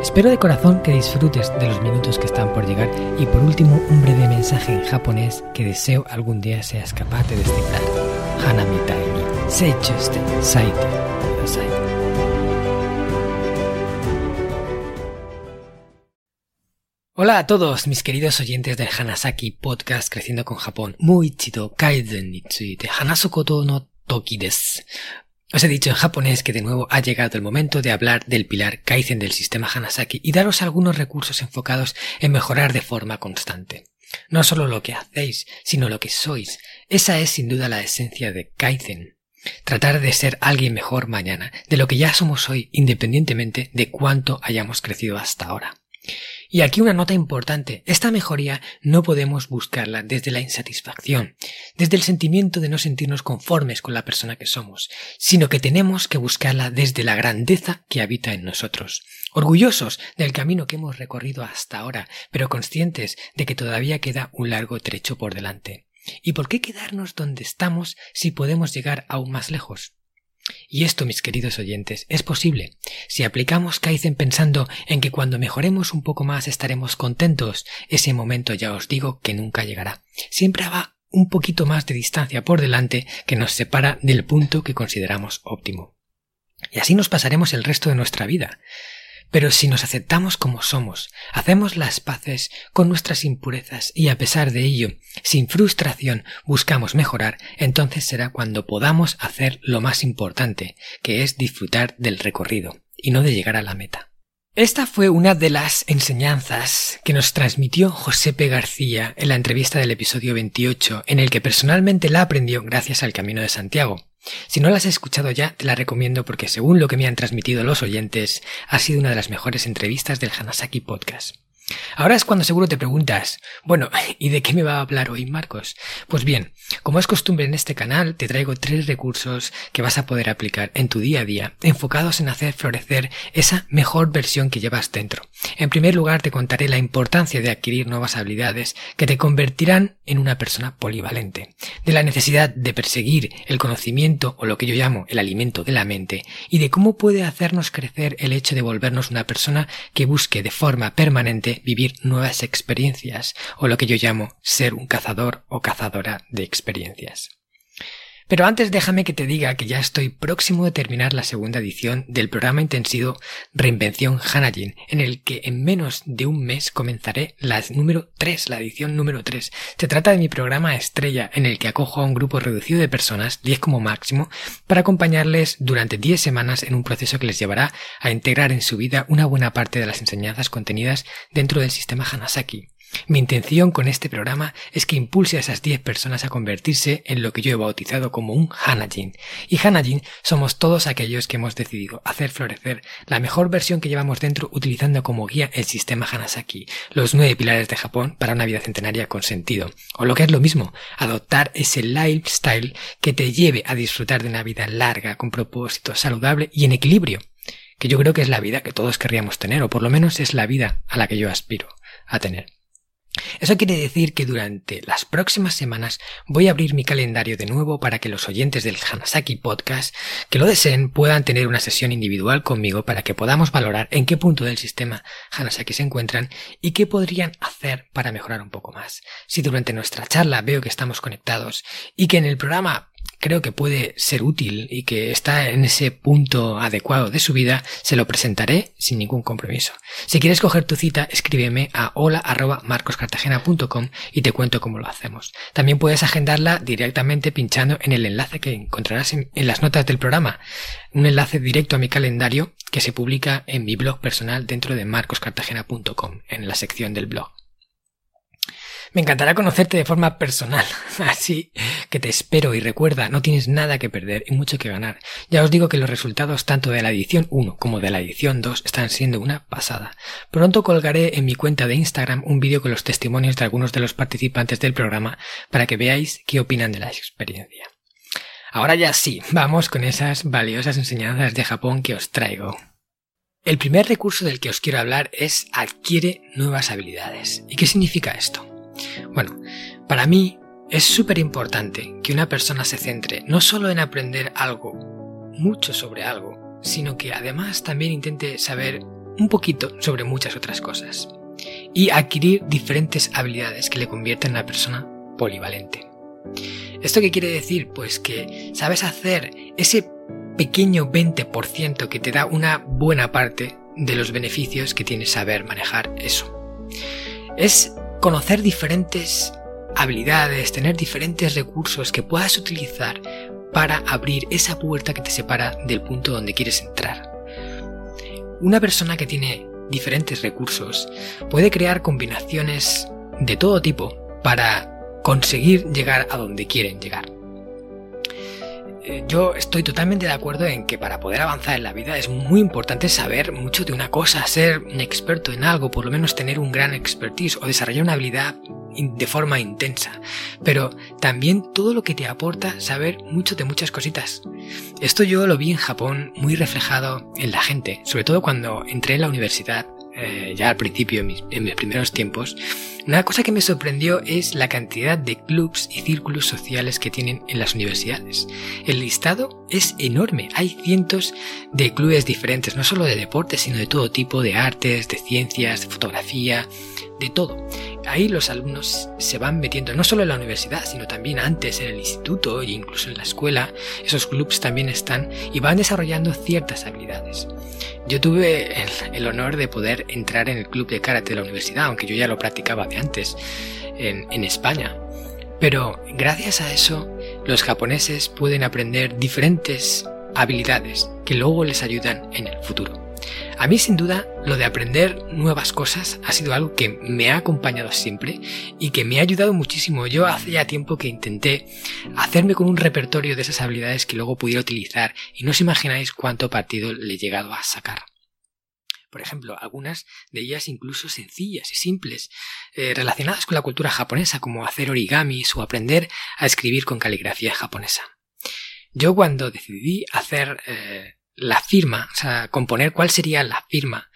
Espero de corazón que disfrutes de los minutos que están por llegar y por último un breve mensaje en japonés que deseo algún día seas capaz de descifrar. Hanami ni seichuste saite kudasai. Hola a todos mis queridos oyentes del Hanasaki Podcast Creciendo con Japón. Muy chido kaizen ni tsuite hanasu koto no toki desu. Os he dicho en japonés que de nuevo ha llegado el momento de hablar del pilar Kaizen del sistema Hanasaki y daros algunos recursos enfocados en mejorar de forma constante. No solo lo que hacéis, sino lo que sois. Esa es sin duda la esencia de Kaizen. Tratar de ser alguien mejor mañana, de lo que ya somos hoy, independientemente de cuánto hayamos crecido hasta ahora. Y aquí una nota importante. Esta mejoría no podemos buscarla desde la insatisfacción, desde el sentimiento de no sentirnos conformes con la persona que somos, sino que tenemos que buscarla desde la grandeza que habita en nosotros, orgullosos del camino que hemos recorrido hasta ahora, pero conscientes de que todavía queda un largo trecho por delante. ¿Y por qué quedarnos donde estamos si podemos llegar aún más lejos? Y esto, mis queridos oyentes, es posible. Si aplicamos Kaizen pensando en que cuando mejoremos un poco más estaremos contentos, ese momento ya os digo que nunca llegará. Siempre va un poquito más de distancia por delante que nos separa del punto que consideramos óptimo. Y así nos pasaremos el resto de nuestra vida. Pero si nos aceptamos como somos, hacemos las paces con nuestras impurezas y a pesar de ello, sin frustración, buscamos mejorar, entonces será cuando podamos hacer lo más importante, que es disfrutar del recorrido y no de llegar a la meta. Esta fue una de las enseñanzas que nos transmitió Josepe García en la entrevista del episodio 28, en el que personalmente la aprendió gracias al Camino de Santiago. Si no las has escuchado ya, te la recomiendo porque según lo que me han transmitido los oyentes, ha sido una de las mejores entrevistas del Hanasaki Podcast. Ahora es cuando seguro te preguntas, bueno, ¿y de qué me va a hablar hoy Marcos? Pues bien, como es costumbre en este canal, te traigo tres recursos que vas a poder aplicar en tu día a día, enfocados en hacer florecer esa mejor versión que llevas dentro. En primer lugar, te contaré la importancia de adquirir nuevas habilidades que te convertirán en una persona polivalente, de la necesidad de perseguir el conocimiento o lo que yo llamo el alimento de la mente, y de cómo puede hacernos crecer el hecho de volvernos una persona que busque de forma permanente vivir nuevas experiencias, o lo que yo llamo ser un cazador o cazadora de experiencias. Pero antes déjame que te diga que ya estoy próximo de terminar la segunda edición del programa intensivo Reinvención Hanajin, en el que en menos de un mes comenzaré la número 3, la edición número 3. Se trata de mi programa estrella, en el que acojo a un grupo reducido de personas, 10 como máximo, para acompañarles durante 10 semanas en un proceso que les llevará a integrar en su vida una buena parte de las enseñanzas contenidas dentro del sistema Hanasaki. Mi intención con este programa es que impulse a esas 10 personas a convertirse en lo que yo he bautizado como un Hanajin. Y Hanajin somos todos aquellos que hemos decidido hacer florecer la mejor versión que llevamos dentro utilizando como guía el sistema Hanasaki, los nueve pilares de Japón para una vida centenaria con sentido. O lo que es lo mismo, adoptar ese lifestyle que te lleve a disfrutar de una vida larga, con propósito, saludable y en equilibrio. Que yo creo que es la vida que todos querríamos tener, o por lo menos es la vida a la que yo aspiro a tener. Eso quiere decir que durante las próximas semanas voy a abrir mi calendario de nuevo para que los oyentes del Hanasaki Podcast que lo deseen puedan tener una sesión individual conmigo para que podamos valorar en qué punto del sistema Hanasaki se encuentran y qué podrían hacer para mejorar un poco más. Si durante nuestra charla veo que estamos conectados y que en el programa creo que puede ser útil y que está en ese punto adecuado de su vida, se lo presentaré sin ningún compromiso. Si quieres coger tu cita, escríbeme a hola.marcoscartagena.com y te cuento cómo lo hacemos. También puedes agendarla directamente pinchando en el enlace que encontrarás en, en las notas del programa, un enlace directo a mi calendario que se publica en mi blog personal dentro de marcoscartagena.com, en la sección del blog. Me encantará conocerte de forma personal, así que te espero y recuerda, no tienes nada que perder y mucho que ganar. Ya os digo que los resultados tanto de la edición 1 como de la edición 2 están siendo una pasada. Pronto colgaré en mi cuenta de Instagram un vídeo con los testimonios de algunos de los participantes del programa para que veáis qué opinan de la experiencia. Ahora ya sí, vamos con esas valiosas enseñanzas de Japón que os traigo. El primer recurso del que os quiero hablar es adquiere nuevas habilidades. ¿Y qué significa esto? Bueno, para mí es súper importante que una persona se centre no solo en aprender algo, mucho sobre algo, sino que además también intente saber un poquito sobre muchas otras cosas y adquirir diferentes habilidades que le conviertan en una persona polivalente. ¿Esto qué quiere decir? Pues que sabes hacer ese pequeño 20% que te da una buena parte de los beneficios que tiene saber manejar eso. Es conocer diferentes habilidades, tener diferentes recursos que puedas utilizar para abrir esa puerta que te separa del punto donde quieres entrar. Una persona que tiene diferentes recursos puede crear combinaciones de todo tipo para conseguir llegar a donde quieren llegar. Eh, yo estoy totalmente de acuerdo en que para poder avanzar en la vida es muy importante saber mucho de una cosa, ser un experto en algo, por lo menos tener un gran expertise o desarrollar una habilidad de forma intensa. Pero también todo lo que te aporta saber mucho de muchas cositas. Esto yo lo vi en Japón muy reflejado en la gente, sobre todo cuando entré en la universidad eh, ya al principio, en mis, primeros tiempos, una cosa que me sorprendió es la cantidad de clubs y círculos sociales que tienen en las universidades. El listado es enorme, hay cientos de clubes diferentes, no solo de deportes, sino de todo tipo, de artes, de ciencias, de fotografía, de todo. Ahí los alumnos se van metiendo, no solo en la universidad, sino también antes en el instituto e incluso en la escuela. Esos clubs también están y van desarrollando ciertas habilidades. Yo tuve el, honor de poder entrar en el club de karate de la universidad, aunque yo ya lo practicaba de antes en, España. Pero gracias a eso, los japoneses pueden aprender diferentes habilidades que luego les ayudan en el futuro. A mí sin duda lo de aprender nuevas cosas ha sido algo que me ha acompañado siempre y que me ha ayudado muchísimo. Yo hace ya tiempo que intenté hacerme con un repertorio de esas habilidades que luego pudiera utilizar y no os imagináis cuánto partido le he llegado a sacar. Por ejemplo, algunas de ellas incluso sencillas y simples, eh, relacionadas con la cultura japonesa, como hacer origamis o aprender a escribir con caligrafía japonesa. Yo cuando decidí hacer eh, la firma, o sea, componer cuál sería la firma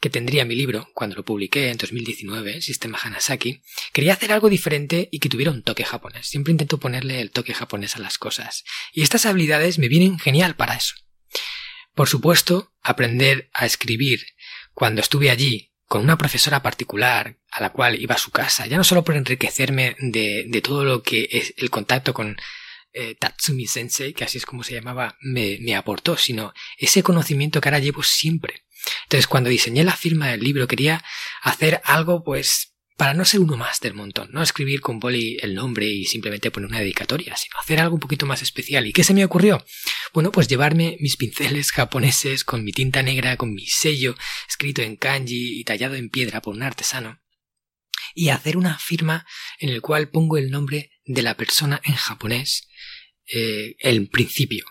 que tendría mi libro cuando lo publiqué en 2019, Sistema Hanasaki, quería hacer algo diferente y que tuviera un toque japonés. Siempre intento ponerle el toque japonés a las cosas. Y estas habilidades me vienen genial para eso. Por supuesto, aprender a escribir cuando estuve allí con una profesora particular a la cual iba a su casa, ya no solo por enriquecerme de, de todo lo que es el contacto con eh, Tatsumi Sensei, que así es como se llamaba, me, aportó, sino ese conocimiento que ahora llevo siempre. Entonces, cuando diseñé la firma del libro, quería hacer algo, pues, para no ser uno más del montón, no escribir con boli el nombre y simplemente poner una dedicatoria, sino hacer algo un poquito más especial. ¿Y qué se me ocurrió? Bueno, pues llevarme mis pinceles japoneses con mi tinta negra, con mi sello escrito en kanji y tallado en piedra por un artesano, y hacer una firma en el cual pongo el nombre de la persona en japonés eh, el principio.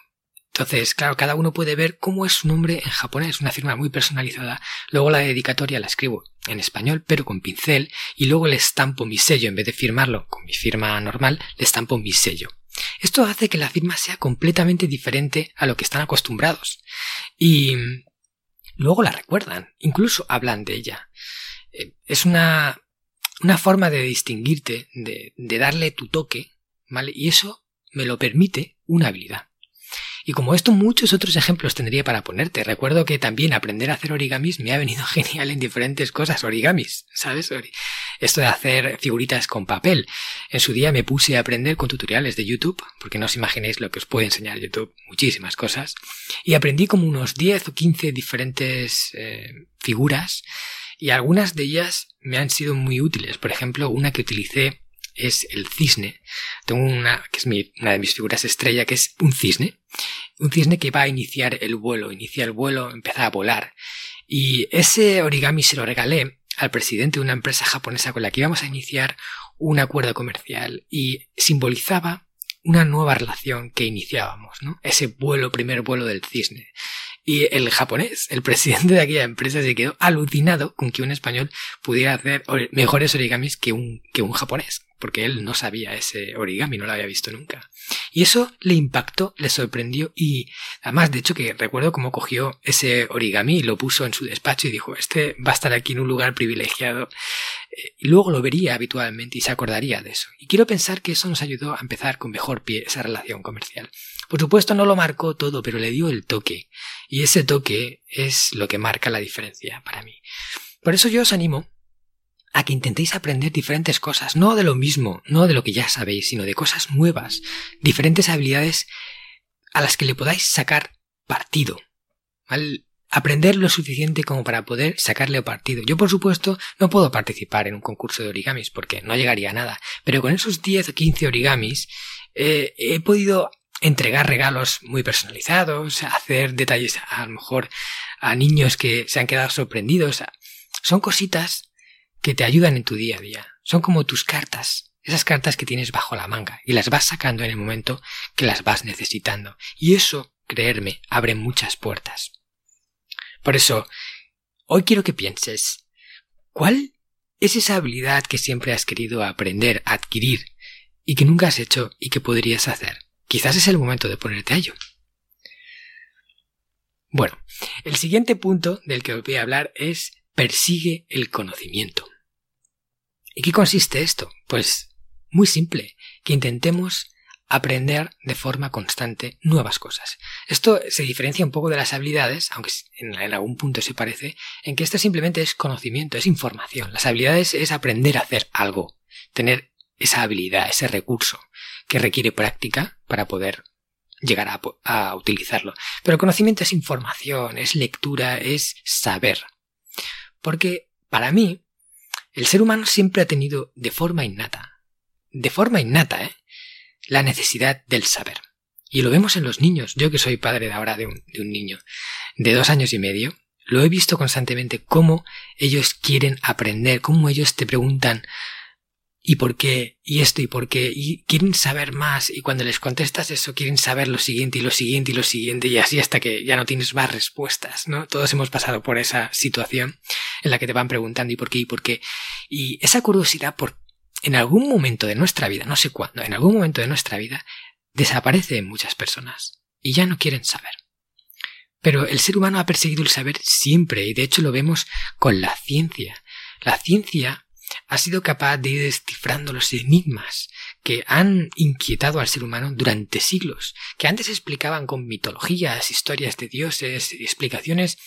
Entonces, claro, cada uno puede ver cómo es su nombre en japonés, una firma muy personalizada. Luego la dedicatoria la escribo en español, pero con pincel, y luego le estampo mi sello. En vez de firmarlo con mi firma normal, le estampo mi sello. Esto hace que la firma sea completamente diferente a lo que están acostumbrados. Y luego la recuerdan, incluso hablan de ella. Eh, es una, una forma de distinguirte, de, de darle tu toque, ¿vale? Y eso me lo permite una habilidad. Y como esto, muchos otros ejemplos tendría para ponerte. Recuerdo que también aprender a hacer origamis me ha venido genial en diferentes cosas. Origamis, ¿sabes? Esto de hacer figuritas con papel. En su día me puse a aprender con tutoriales de YouTube, porque no os imaginéis lo que os puede enseñar YouTube, muchísimas cosas. Y aprendí como unos 10 o 15 diferentes eh, figuras, y algunas de ellas me han sido muy útiles. Por ejemplo, una que utilicé es el cisne. Tengo una que es una de mis figuras estrella, que es un cisne. Un cisne que va a iniciar el vuelo, inicia el vuelo, empieza a volar. Y ese origami se lo regalé al presidente de una empresa japonesa con la que íbamos a iniciar un acuerdo comercial y simbolizaba una nueva relación que iniciábamos, ¿no? Ese vuelo, primer vuelo del cisne. Y el japonés, el presidente de aquella empresa, se quedó alucinado con que un español pudiera hacer mejores origamis que un, que un japonés, porque él no sabía ese origami, no lo había visto nunca. Y eso le impactó, le sorprendió y además, de hecho, que recuerdo cómo cogió ese origami y lo puso en su despacho y dijo, este va a estar aquí en un lugar privilegiado. Eh, y luego lo vería habitualmente y se acordaría de eso. Y quiero pensar que eso nos ayudó a empezar con mejor pie esa relación comercial. Por supuesto no lo marcó todo, pero le dio el toque. Y ese toque es lo que marca la diferencia para mí. Por eso yo os animo a que intentéis aprender diferentes cosas, no de lo mismo, no de lo que ya sabéis, sino de cosas nuevas, diferentes habilidades a las que le podáis sacar partido. Al aprender lo suficiente como para poder sacarle partido. Yo, por supuesto, no puedo participar en un concurso de origamis porque no llegaría a nada, pero con esos 10 o 15 origamis eh, he podido entregar regalos muy personalizados, hacer detalles a, lo mejor a niños que se han quedado sorprendidos. Son cositas que te ayudan en tu día a día. Son como tus cartas, esas cartas que tienes bajo la manga y las vas sacando en el momento que las vas necesitando. Y eso, creerme, abre muchas puertas. Por eso, hoy quiero que pienses, ¿cuál es esa habilidad que siempre has querido aprender, adquirir y que nunca has hecho y que podrías hacer? Quizás es el momento de ponerte a ello. Bueno, el siguiente punto del que os voy a hablar es persigue el conocimiento. ¿Y qué consiste esto? Pues muy simple, que intentemos aprender de forma constante nuevas cosas. Esto se diferencia un poco de las habilidades, aunque en, algún punto se parece, en que esto simplemente es conocimiento, es información. Las habilidades es aprender a hacer algo, tener esa habilidad, ese recurso que requiere práctica para poder llegar a, utilizarlo. Pero el conocimiento es información, es lectura, es saber. Porque para mí, el ser humano siempre ha tenido de forma innata, de forma innata, ¿eh? la necesidad del saber. Y lo vemos en los niños. Yo que soy padre de ahora de un, de un niño de dos años y medio, lo he visto constantemente cómo ellos quieren aprender, cómo ellos te preguntan ¿y por qué? ¿y esto y por qué? y quieren saber más y cuando les contestas eso quieren saber lo siguiente y lo siguiente y lo siguiente y así hasta que ya no tienes más respuestas, ¿no? Todos hemos pasado por esa situación en la que te van preguntando ¿y por qué? ¿y por qué? Y esa curiosidad por en algún momento de nuestra vida, no sé cuándo, en algún momento de nuestra vida, desaparece en muchas personas y ya no quieren saber. Pero el ser humano ha perseguido el saber siempre y de hecho lo vemos con la ciencia. La ciencia ha sido capaz de ir descifrando los enigmas que han inquietado al ser humano durante siglos, que antes explicaban con mitologías, historias de dioses, explicaciones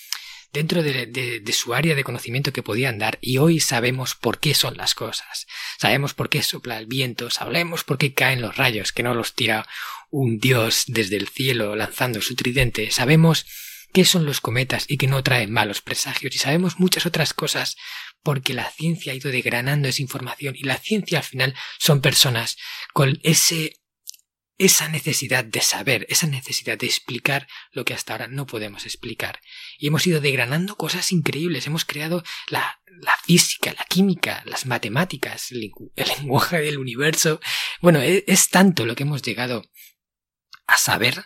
dentro de, su área de conocimiento que podían dar y hoy sabemos por qué son las cosas. Sabemos por qué sopla el viento, sabemos por qué caen los rayos, que no los tira un dios desde el cielo lanzando su tridente. Sabemos qué son los cometas y que no traen malos presagios y sabemos muchas otras cosas porque la ciencia ha ido degranando esa información y la ciencia al final son personas con ese esa necesidad de saber, esa necesidad de explicar lo que hasta ahora no podemos explicar. Y hemos ido degranando cosas increíbles, hemos creado la, la física, la química, las matemáticas, el, lenguaje del universo. Bueno, es, es tanto lo que hemos llegado a saber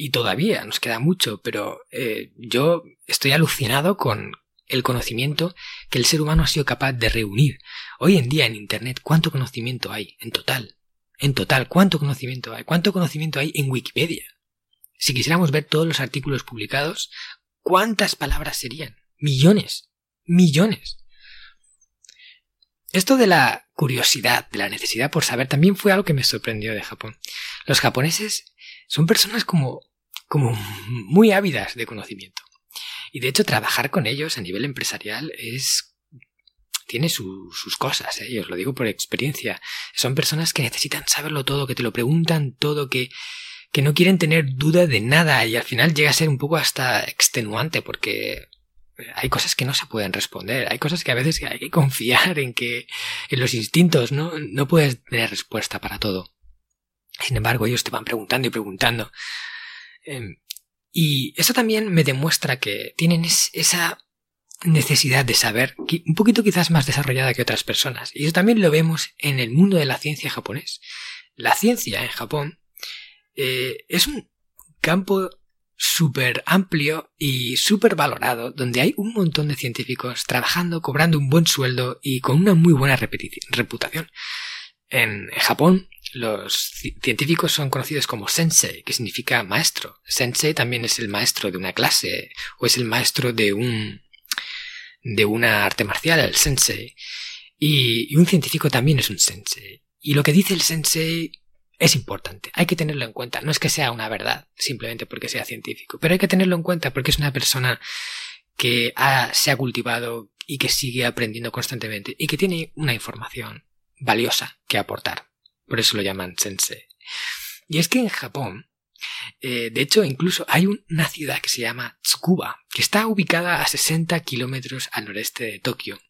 y todavía nos queda mucho, pero eh, yo estoy alucinado con el conocimiento que el ser humano ha sido capaz de reunir. Hoy en día en Internet, ¿cuánto conocimiento hay en total? En total, ¿cuánto conocimiento hay? ¿Cuánto conocimiento hay en Wikipedia? Si quisiéramos ver todos los artículos publicados, ¿cuántas palabras serían? Millones. Millones. Esto de la curiosidad, de la necesidad por saber, también fue algo que me sorprendió de Japón. Los japoneses son personas como, como muy ávidas de conocimiento. Y de hecho, trabajar con ellos a nivel empresarial es tiene sus cosas, ¿eh? os lo digo por experiencia. Son personas que necesitan saberlo todo, que te lo preguntan todo, que, que no quieren tener duda de nada y al final llega a ser un poco hasta extenuante porque hay cosas que no se pueden responder, hay cosas que a veces hay que confiar en que en los instintos, ¿no? No puedes tener respuesta para todo. Sin embargo, ellos te van preguntando y preguntando. Em, y eso también me demuestra que tienen esa necesidad de saber, un poquito quizás más desarrollada que otras personas. Y eso también lo vemos en el mundo de la ciencia japonés. La ciencia en Japón eh, es un campo súper amplio y súper valorado, donde hay un montón de científicos trabajando, cobrando un buen sueldo y con una muy buena reputación. En Japón, los científicos son conocidos como sensei, que significa maestro. Sensei también es el maestro de una clase o es el maestro de un de una arte marcial, el sensei. Y, y un científico también es un sensei. Y lo que dice el sensei es importante, hay que tenerlo en cuenta. No es que sea una verdad, simplemente porque sea científico, pero hay que tenerlo en cuenta porque es una persona que se ha cultivado y que sigue aprendiendo constantemente y que tiene una información valiosa que aportar. Por eso lo llaman sensei. Y es que en Japón, eh, de hecho, incluso hay una ciudad que se llama Tsukuba, que está ubicada a 60 kilómetros al noreste de Tokio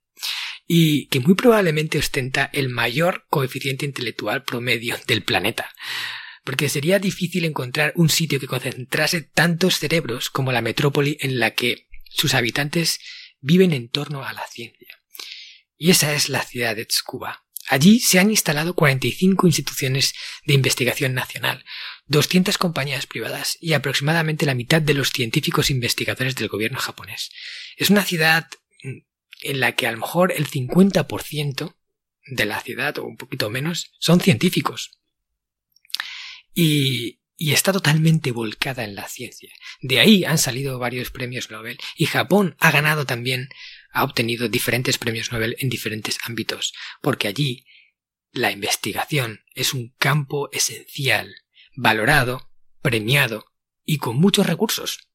y que muy probablemente ostenta el mayor coeficiente intelectual promedio del planeta. Porque sería difícil encontrar un sitio que concentrase tantos cerebros como la metrópoli en la que sus habitantes viven en torno a la ciencia. Y esa es la ciudad de Tsukuba. Allí se han instalado 45 instituciones de investigación nacional, 200 compañías privadas y aproximadamente la mitad de los científicos investigadores del gobierno japonés. Es una ciudad en la que a lo mejor el 50% de la ciudad o un poquito menos son científicos. Y, y está totalmente volcada en la ciencia. De ahí han salido varios premios Nobel y Japón ha ganado también, ha obtenido diferentes premios Nobel en diferentes ámbitos, porque allí la investigación es un campo esencial, valorado, premiado y con muchos recursos.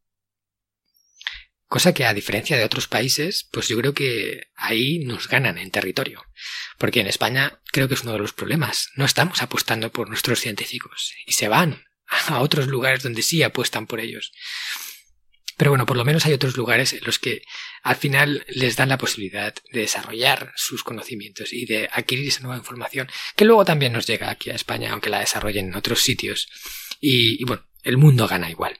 Cosa que a diferencia de otros países, pues yo creo que ahí nos ganan en territorio. Porque en España creo que es uno de los problemas. No estamos apostando por nuestros científicos y se van a otros lugares donde sí apuestan por ellos. Pero bueno, por lo menos hay otros lugares en los que al final les dan la posibilidad de desarrollar sus conocimientos y de adquirir esa nueva información que luego también nos llega aquí a España, aunque la desarrollen en otros sitios. Y, y bueno, el mundo gana igual.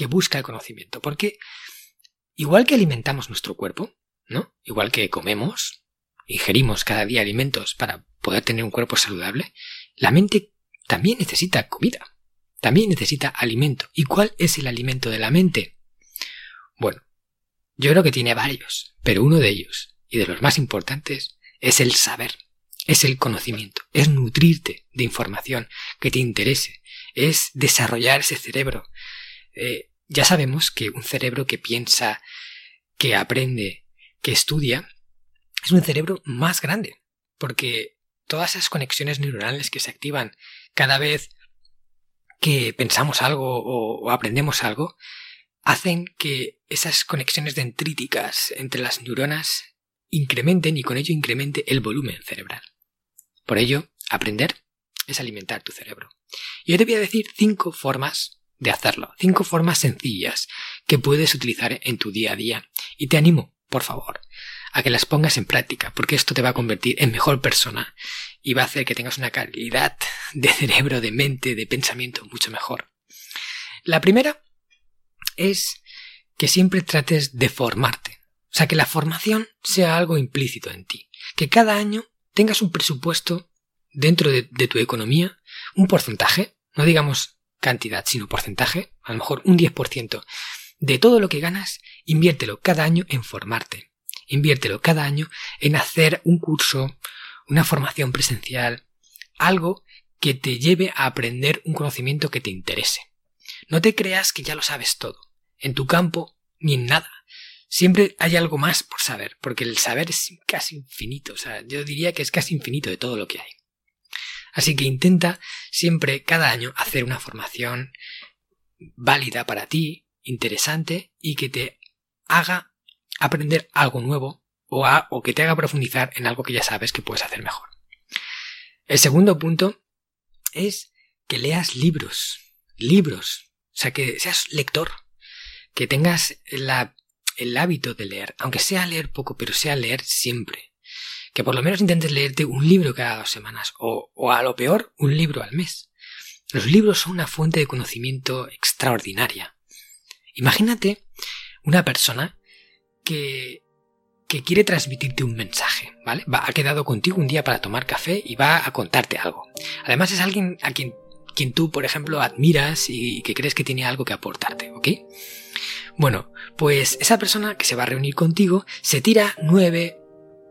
que busca el conocimiento. Porque igual que alimentamos nuestro cuerpo, ¿no? Igual que comemos, ingerimos cada día alimentos para poder tener un cuerpo saludable, la mente también necesita comida. También necesita alimento. ¿Y cuál es el alimento de la mente? Bueno, yo creo que tiene varios, pero uno de ellos, y de los más importantes, es el saber, es el conocimiento, es nutrirte de información que te interese, es desarrollar ese cerebro, eh, ya sabemos que un cerebro que piensa, que aprende, que estudia, es un cerebro más grande, porque todas esas conexiones neuronales que se activan cada vez que pensamos algo o, aprendemos algo, hacen que esas conexiones dendríticas entre las neuronas incrementen y con ello incremente el volumen cerebral. Por ello, aprender es alimentar tu cerebro. Y hoy te voy a decir cinco formas de hacerlo. Cinco formas sencillas que puedes utilizar en tu día a día. Y te animo, por favor, a que las pongas en práctica, porque esto te va a convertir en mejor persona y va a hacer que tengas una calidad de cerebro, de mente, de pensamiento mucho mejor. La primera es que siempre trates de formarte. O sea, que la formación sea algo implícito en ti. Que cada año tengas un presupuesto dentro de, de tu economía, un porcentaje, no digamos cantidad, sino porcentaje, a lo mejor un 10% de todo lo que ganas, inviértelo cada año en formarte. Inviértelo cada año en hacer un curso, una formación presencial, algo que te lleve a aprender un conocimiento que te interese. No te creas que ya lo sabes todo. en tu campo ni en nada. Siempre hay algo más por saber, porque el saber es casi infinito, o sea, yo diría que es casi infinito de todo lo que hay. Así que intenta siempre, cada año, hacer una formación válida para ti, interesante y que te haga aprender algo nuevo o, que te haga profundizar en algo que ya sabes que puedes hacer mejor. El segundo punto es que leas libros, libros, o sea, que seas lector, que tengas el hábito de leer, aunque sea leer poco, pero sea leer siempre. Que por lo menos intentes leerte un libro cada dos semanas, o, o a lo peor, un libro al mes. Los libros son una fuente de conocimiento extraordinaria. Imagínate una persona que, que quiere transmitirte un mensaje, ¿vale? Va, ha quedado contigo un día para tomar café y va a contarte algo. Además es alguien a quien, quien tú, por ejemplo, admiras y que crees que tiene algo que aportarte, ¿ok? Bueno, pues esa persona que se va a reunir contigo se tira nueve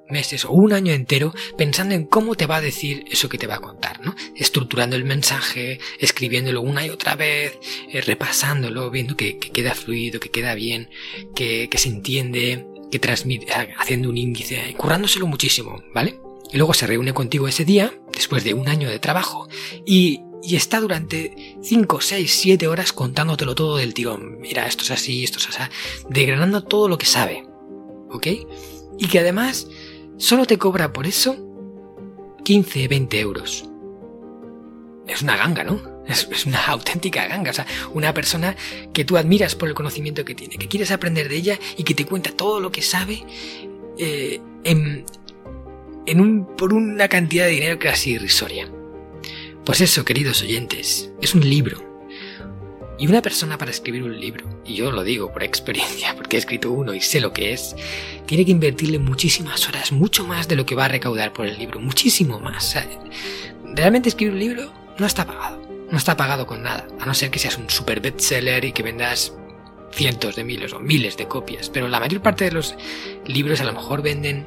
meses o un año entero pensando en cómo te va a decir eso que te va a contar, ¿no? Estructurando el mensaje, escribiéndolo una y otra vez, eh, repasándolo, viendo que, queda fluido, que queda bien, que, que se entiende, que transmite, haciendo un índice, currándoselo muchísimo, ¿vale? Y luego se reúne contigo ese día, después de un año de trabajo, y, y está durante 5, 6, 7 horas contándotelo todo del tirón. Mira, esto es así, esto es así, degranando todo lo que sabe, ¿ok? Y que además solo te cobra por eso 15, 20 euros. Es una ganga, ¿no? Es, una auténtica ganga, o sea, una persona que tú admiras por el conocimiento que tiene, que quieres aprender de ella y que te cuenta todo lo que sabe eh, en, en un, por una cantidad de dinero casi irrisoria. Pues eso, queridos oyentes, es un libro. Y una persona para escribir un libro, y yo lo digo por experiencia, porque he escrito uno y sé lo que es, tiene que invertirle muchísimas horas, mucho más de lo que va a recaudar por el libro, muchísimo más. realmente escribir un libro no está pagado, no está pagado con nada, a no ser que seas un super bestseller y que vendas cientos de miles o miles de copias, pero la mayor parte de los libros a lo mejor venden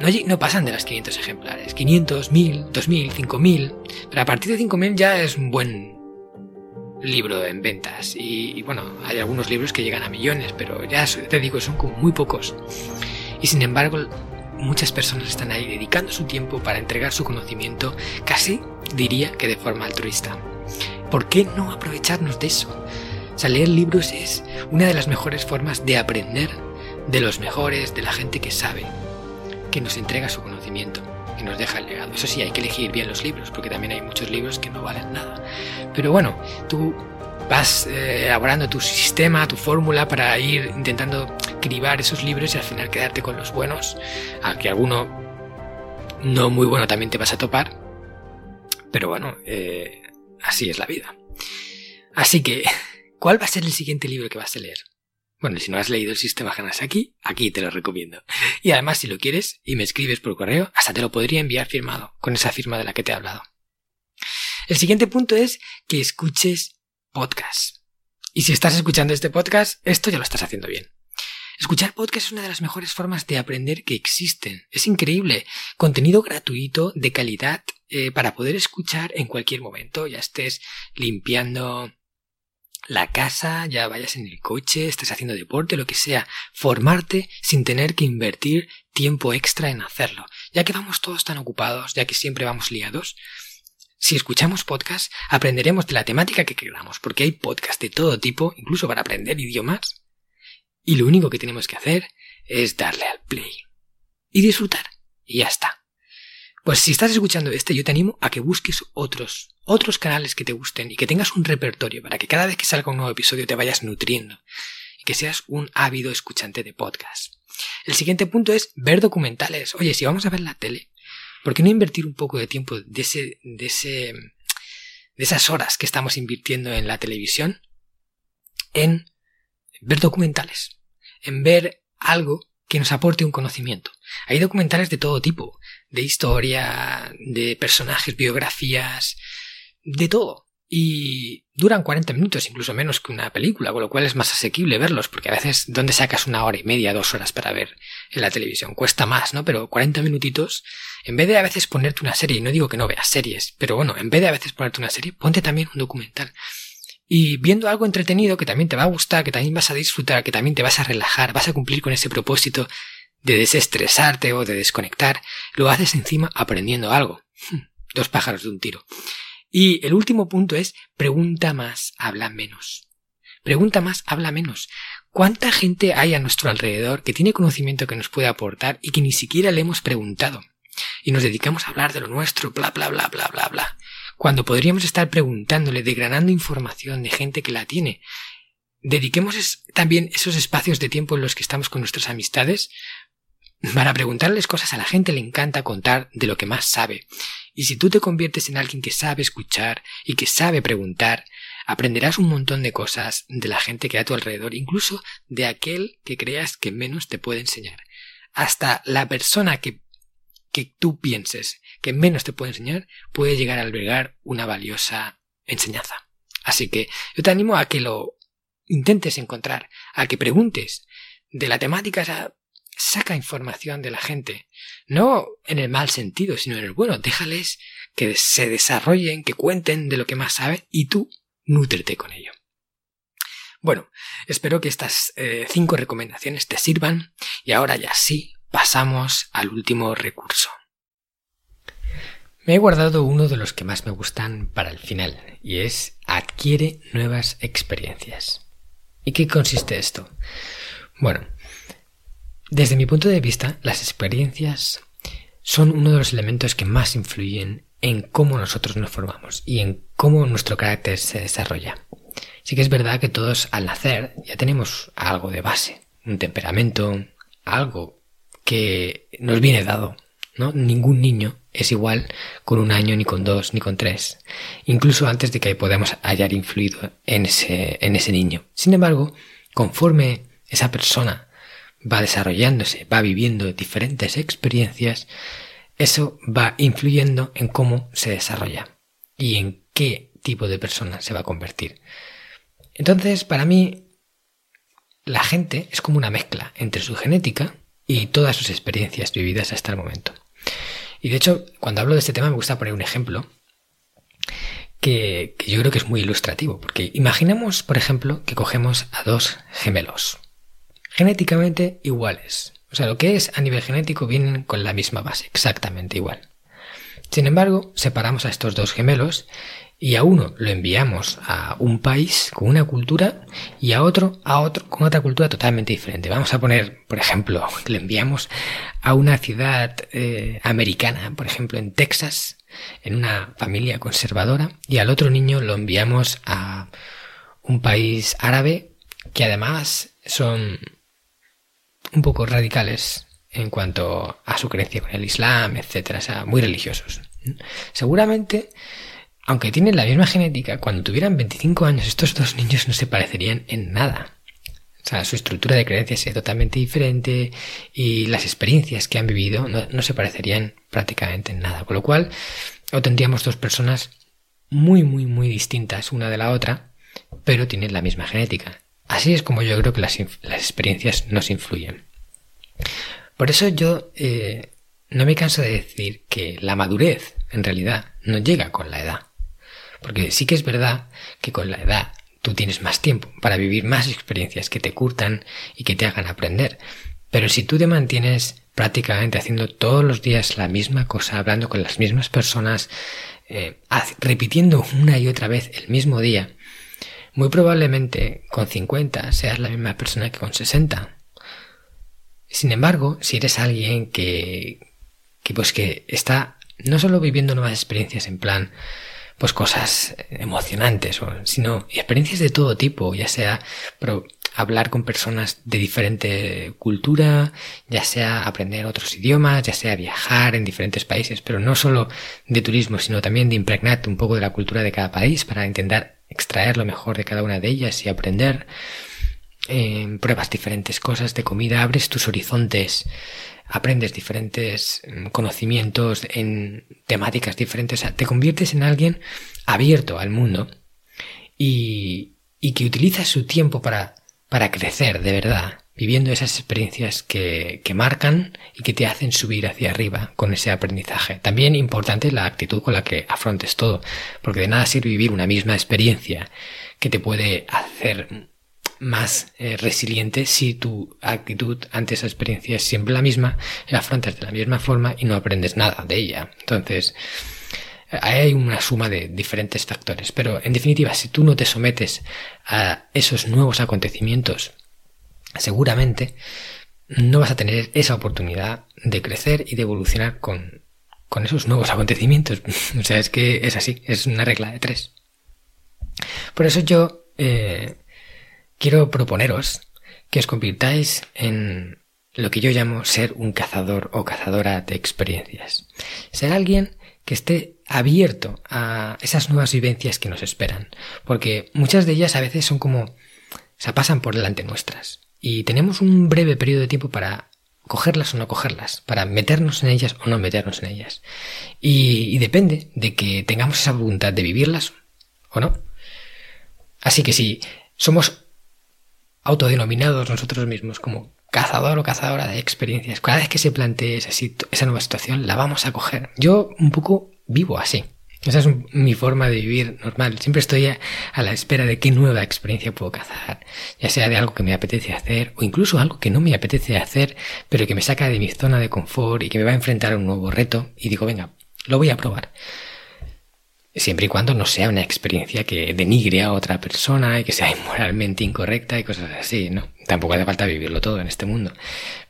no, no, pasan de las 500 ejemplares. 500, 1000, 2000, 5000. Pero a partir de 5000 ya es un buen libro en ventas. Y, bueno, hay algunos libros que llegan a millones, pero ya te digo, son como muy pocos. Y sin embargo, muchas personas están ahí dedicando su tiempo para entregar su conocimiento, casi diría que de forma altruista. ¿Por qué no aprovecharnos de eso? O sea, leer libros es una de las mejores formas de aprender de los mejores, de la gente que sabe, que nos entrega su conocimiento nos deja el legado. Eso sí, hay que elegir bien los libros, porque también hay muchos libros que no valen nada. Pero bueno, tú vas eh, elaborando tu sistema, tu fórmula para ir intentando cribar esos libros y al final quedarte con los buenos, aunque alguno no muy bueno también te vas a topar. Pero bueno, eh, así es la vida. Así que, ¿cuál va a ser el siguiente libro que vas a leer? Bueno, si no has leído el sistema Hanasaki, aquí te lo recomiendo. Y además, si lo quieres y me escribes por correo, hasta te lo podría enviar firmado, con esa firma de la que te he hablado. El siguiente punto es que escuches podcast. Y si estás escuchando este podcast, esto ya lo estás haciendo bien. Escuchar podcast es una de las mejores formas de aprender que existen. Es increíble. Contenido gratuito, de calidad, eh, para poder escuchar en cualquier momento. Ya estés limpiando, la casa, ya vayas en el coche, estés haciendo deporte, lo que sea, formarte sin tener que invertir tiempo extra en hacerlo. Ya que vamos todos tan ocupados, ya que siempre vamos liados, si escuchamos podcast, aprenderemos de la temática que queramos, porque hay podcast de todo tipo, incluso para aprender idiomas. Y lo único que tenemos que hacer es darle al play. Y disfrutar. Y ya está. Pues si estás escuchando este, yo te animo a que busques otros, otros canales que te gusten y que tengas un repertorio para que cada vez que salga un nuevo episodio te vayas nutriendo y que seas un ávido escuchante de podcast. El siguiente punto es ver documentales. Oye, si vamos a ver la tele, ¿por qué no invertir un poco de tiempo de ese, de ese, de esas horas que estamos invirtiendo en la televisión en ver documentales, en ver algo que nos aporte un conocimiento. Hay documentales de todo tipo, de historia, de personajes, biografías, de todo. Y duran 40 minutos, incluso menos que una película, con lo cual es más asequible verlos, porque a veces, ¿dónde sacas una hora y media, dos horas para ver en la televisión? Cuesta más, ¿no? Pero 40 minutitos, en vez de a veces ponerte una serie, y no digo que no veas series, pero bueno, en vez de a veces ponerte una serie, ponte también un documental. Y viendo algo entretenido que también te va a gustar, que también vas a disfrutar, que también te vas a relajar, vas a cumplir con ese propósito de desestresarte o de desconectar, lo haces encima aprendiendo algo. Dos pájaros de un tiro. Y el último punto es pregunta más, habla menos. Pregunta más, habla menos. ¿Cuánta gente hay a nuestro alrededor que tiene conocimiento que nos puede aportar y que ni siquiera le hemos preguntado? Y nos dedicamos a hablar de lo nuestro, bla, bla, bla, bla, bla, bla. Cuando podríamos estar preguntándole, degranando información de gente que la tiene. Dediquemos también esos espacios de tiempo en los que estamos con nuestras amistades para preguntarles cosas a la gente le encanta contar de lo que más sabe. Y si tú te conviertes en alguien que sabe escuchar y que sabe preguntar, aprenderás un montón de cosas de la gente que hay a tu alrededor, incluso de aquel que creas que menos te puede enseñar. Hasta la persona que, que tú pienses que menos te puede enseñar puede llegar a albergar una valiosa enseñanza. Así que yo te animo a que lo intentes encontrar, a que preguntes de la temática esa saca información de la gente. No en el mal sentido, sino en el bueno. Déjales que se desarrollen, que cuenten de lo que más saben y tú nútrete con ello. Bueno, espero que estas eh, cinco recomendaciones te sirvan y ahora ya sí pasamos al último recurso. Me he guardado uno de los que más me gustan para el final y es adquiere nuevas experiencias. ¿Y qué consiste esto? Bueno, desde mi punto de vista, las experiencias son uno de los elementos que más influyen en cómo nosotros nos formamos y en cómo nuestro carácter se desarrolla. Sí que es verdad que todos al nacer ya tenemos algo de base, un temperamento, algo que nos viene dado, ¿no? Ningún niño es igual con un año, ni con dos, ni con tres, incluso antes de que podamos hallar influido en ese, en ese niño. Sin embargo, conforme esa persona va desarrollándose, va viviendo diferentes experiencias, eso va influyendo en cómo se desarrolla y en qué tipo de persona se va a convertir. Entonces, para mí, la gente es como una mezcla entre su genética y todas sus experiencias vividas hasta el momento. Y de hecho, cuando hablo de este tema me gusta poner un ejemplo que, yo creo que es muy ilustrativo, porque imaginemos, por ejemplo, que cogemos a dos gemelos, genéticamente iguales. O sea, lo que es a nivel genético vienen con la misma base, exactamente igual. Sin embargo, separamos a estos dos gemelos y a uno lo enviamos a un país con una cultura y a otro a otro con otra cultura totalmente diferente. Vamos a poner, por ejemplo, que lo enviamos a una ciudad eh, americana, por ejemplo, en Texas, en una familia conservadora, y al otro niño lo enviamos a un país árabe que además son un poco radicales en cuanto a su creencia con el Islam, etcétera, o sea, muy religiosos. Seguramente, aunque tienen la misma genética, cuando tuvieran 25 años estos dos niños no se parecerían en nada. O sea, su estructura de creencias es totalmente diferente y las experiencias que han vivido no, se parecerían prácticamente en nada. Con lo cual, o tendríamos dos personas muy, muy, muy distintas una de la otra, pero tienen la misma genética. Así es como yo creo que las, experiencias nos influyen. Por eso yo eh, no me canso de decir que la madurez en realidad no llega con la edad. Porque sí que es verdad que con la edad tú tienes más tiempo para vivir más experiencias que te curtan y que te hagan aprender. Pero si tú te mantienes prácticamente haciendo todos los días la misma cosa, hablando con las mismas personas, eh, repitiendo una y otra vez el mismo día, muy probablemente con 50 seas la misma persona que con 60. Sin embargo, si eres alguien que, que pues que está no solo viviendo nuevas experiencias en plan, pues cosas emocionantes, sino experiencias de todo tipo, ya sea pero hablar con personas de diferente cultura, ya sea aprender otros idiomas, ya sea viajar en diferentes países, pero no solo de turismo, sino también de impregnarte un poco de la cultura de cada país para intentar extraer lo mejor de cada una de ellas y aprender. Eh, pruebas diferentes cosas de comida, abres tus horizontes, aprendes diferentes mm, conocimientos en temáticas diferentes, te conviertes en alguien abierto al mundo y, y que utiliza su tiempo para, para crecer de verdad, viviendo esas experiencias que, que marcan y que te hacen subir hacia arriba con ese aprendizaje. También importante la actitud con la que afrontes todo, porque de nada sirve vivir una misma experiencia que te puede hacer más eh, resiliente si tu actitud ante esa experiencia es siempre la misma, la afrontas de la misma forma y no aprendes nada de ella. Entonces, hay una suma de diferentes factores, pero en definitiva, si tú no te sometes a esos nuevos acontecimientos, seguramente no vas a tener esa oportunidad de crecer y de evolucionar con, con esos nuevos acontecimientos. o sea, es que es así, es una regla de tres. Por eso yo eh, quiero proponeros que os convirtáis en lo que yo llamo ser un cazador o cazadora de experiencias. Ser alguien que esté abierto a esas nuevas vivencias que nos esperan. Porque muchas de ellas a veces son como se pasan por delante nuestras. Y tenemos un breve periodo de tiempo para cogerlas o no cogerlas, para meternos en ellas o no meternos en ellas. Y, y depende de que tengamos esa voluntad de vivirlas o no. Así que si somos autodenominados nosotros mismos como cazador o cazadora de experiencias. Cada vez que se plantee esa, nueva situación, la vamos a coger. Yo un poco vivo así. Esa es mi forma de vivir normal. Siempre estoy a, la espera de qué nueva experiencia puedo cazar. Ya sea de algo que me apetece hacer o incluso algo que no me apetece hacer, pero que me saca de mi zona de confort y que me va a enfrentar a un nuevo reto. Y digo, venga, lo voy a probar siempre y cuando no sea una experiencia que denigre a otra persona y que sea inmoralmente incorrecta y cosas así, ¿no? Tampoco hace falta vivirlo todo en este mundo.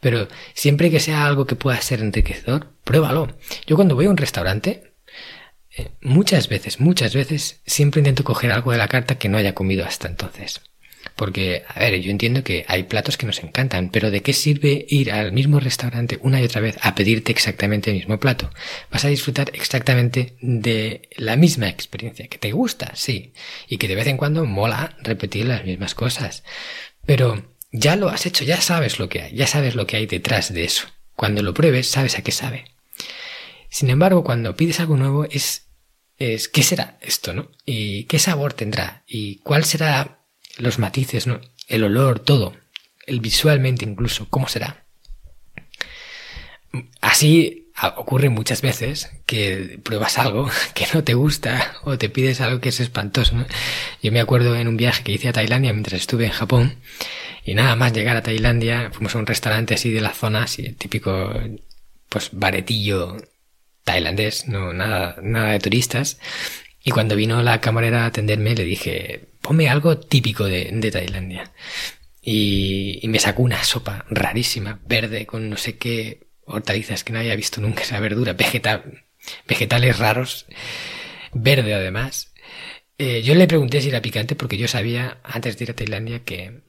Pero siempre que sea algo que pueda ser enriquecedor, pruébalo. Yo cuando voy a un restaurante, eh, muchas veces, muchas veces, siempre intento coger algo de la carta que no haya comido hasta entonces. Porque, a ver, yo entiendo que hay platos que nos encantan, pero ¿de qué sirve ir al mismo restaurante una y otra vez a pedirte exactamente el mismo plato? Vas a disfrutar exactamente de la misma experiencia, que te gusta, sí, y que de vez en cuando mola repetir las mismas cosas. Pero ya lo has hecho, ya sabes lo que hay, ya sabes lo que hay detrás de eso. Cuando lo pruebes, sabes a qué sabe. Sin embargo, cuando pides algo nuevo es, es ¿qué será esto, no? ¿Y qué sabor tendrá? ¿Y cuál será los matices, ¿no? el olor, todo, el visualmente incluso, ¿cómo será? Así ocurre muchas veces que pruebas algo que no te gusta o te pides algo que es espantoso. Yo me acuerdo en un viaje que hice a Tailandia mientras estuve en Japón y nada más llegar a Tailandia fuimos a un restaurante así de la zona, así típico pues baretillo tailandés, no nada nada de turistas. Y cuando vino la camarera a atenderme le dije, ponme algo típico de, Tailandia. Y, y, me sacó una sopa rarísima, verde, con no sé qué hortalizas que no había visto nunca, esa verdura, vegetal, vegetales raros, verde además. Eh, yo le pregunté si era picante porque yo sabía antes de ir a Tailandia que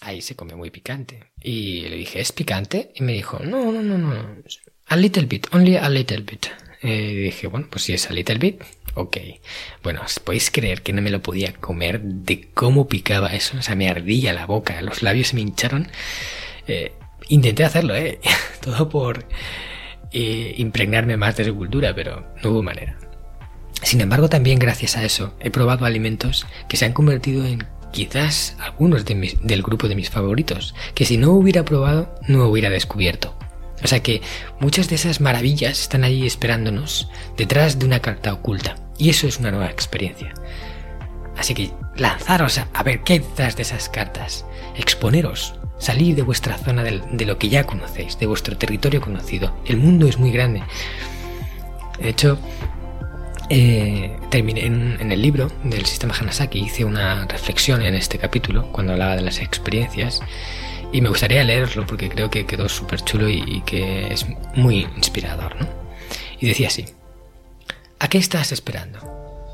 ahí se come muy picante. Y le dije, ¿es picante? Y me dijo, no, no, no, no, a little bit, only a little bit. Eh, y dije, bueno, pues si es a little bit, Ok. Bueno, ¿os podéis creer que no me lo podía comer de cómo picaba eso? O sea, me ardía la boca, los labios se me hincharon. Eh, intenté hacerlo, ¿eh? Todo por eh, impregnarme más de su cultura, pero no hubo manera. Sin embargo, también gracias a eso he probado alimentos que se han convertido en quizás algunos del grupo de mis favoritos, que si no hubiera probado no hubiera descubierto. O sea que muchas de esas maravillas están ahí esperándonos detrás de una carta oculta. Y eso es una nueva experiencia. Así que lanzaros a, ver qué hay de esas cartas. Exponeros. Salir de vuestra zona de, lo que ya conocéis, de vuestro territorio conocido. El mundo es muy grande. De hecho, eh, terminé en, el libro del sistema Hanasaki, hice una reflexión en este capítulo cuando hablaba de las experiencias y me gustaría leerlo porque creo que quedó súper chulo y, que es muy inspirador. Y decía así, ¿a qué estás esperando?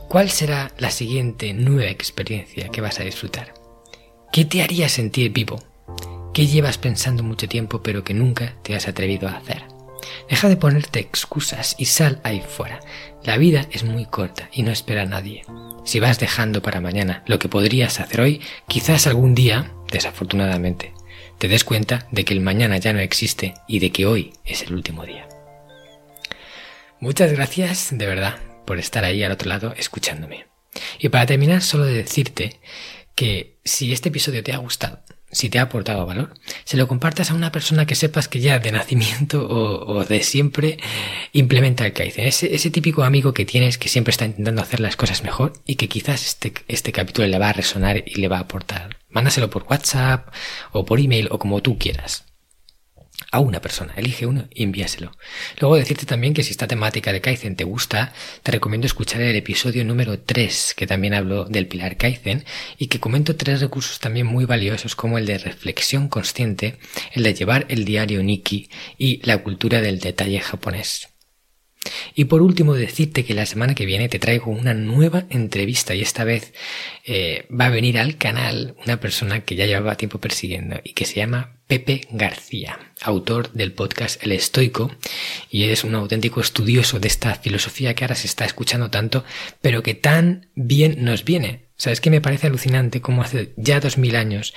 ¿Cuál será la siguiente nueva experiencia que vas a disfrutar? ¿Qué te haría sentir vivo? ¿Qué llevas pensando mucho tiempo pero que nunca te has atrevido a hacer? Deja de ponerte excusas y sal ahí fuera. La vida es muy corta y no espera a nadie. Si vas dejando para mañana lo que podrías hacer hoy, quizás algún día, desafortunadamente, te des cuenta de que el mañana ya no existe y de que hoy es el último día. Muchas gracias, de verdad, por estar ahí al otro lado escuchándome. Y para terminar, solo de decirte que si este episodio te ha gustado, si te ha aportado valor, se lo compartas a una persona que sepas que ya de nacimiento o, de siempre implementa el Kaizen. Ese, ese, típico amigo que tienes que siempre está intentando hacer las cosas mejor y que quizás este, este capítulo le va a resonar y le va a aportar. Mándaselo por WhatsApp o por email o como tú quieras a una persona, elige uno y envíaselo. Luego decirte también que si esta temática de Kaizen te gusta, te recomiendo escuchar el episodio número 3, que también hablo del pilar Kaizen, y que comento tres recursos también muy valiosos como el de reflexión consciente, el de llevar el diario Nikki y la cultura del detalle japonés. Y por último, decirte que la semana que viene te traigo una nueva entrevista y esta vez eh, va a venir al canal una persona que ya llevaba tiempo persiguiendo y que se llama Pepe García, autor del podcast El Estoico y es un auténtico estudioso de esta filosofía que ahora se está escuchando tanto, pero que tan bien nos viene. ¿Sabes que me parece alucinante cómo hace ya dos mil años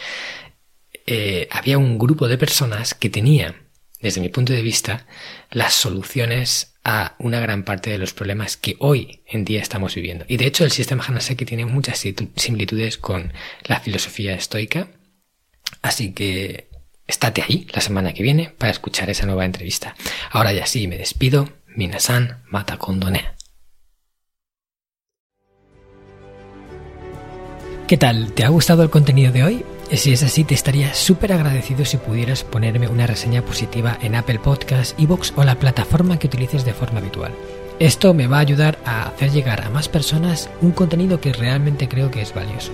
eh, había un grupo de personas que tenía, desde mi punto de vista, las soluciones a una gran parte de los problemas que hoy en día estamos viviendo. Y de hecho el sistema Hanasaki tiene muchas similitudes con la filosofía estoica. Así que estate ahí la semana que viene para escuchar esa nueva entrevista. Ahora ya sí, me despido. Minasan mata kondone. ¿Qué tal? ¿Te ha gustado el contenido de hoy? Si es así, te estaría súper agradecido si pudieras ponerme una reseña positiva en Apple Podcasts, Evox o la plataforma que utilices de forma habitual. Esto me va a ayudar a hacer llegar a más personas un contenido que realmente creo que es valioso.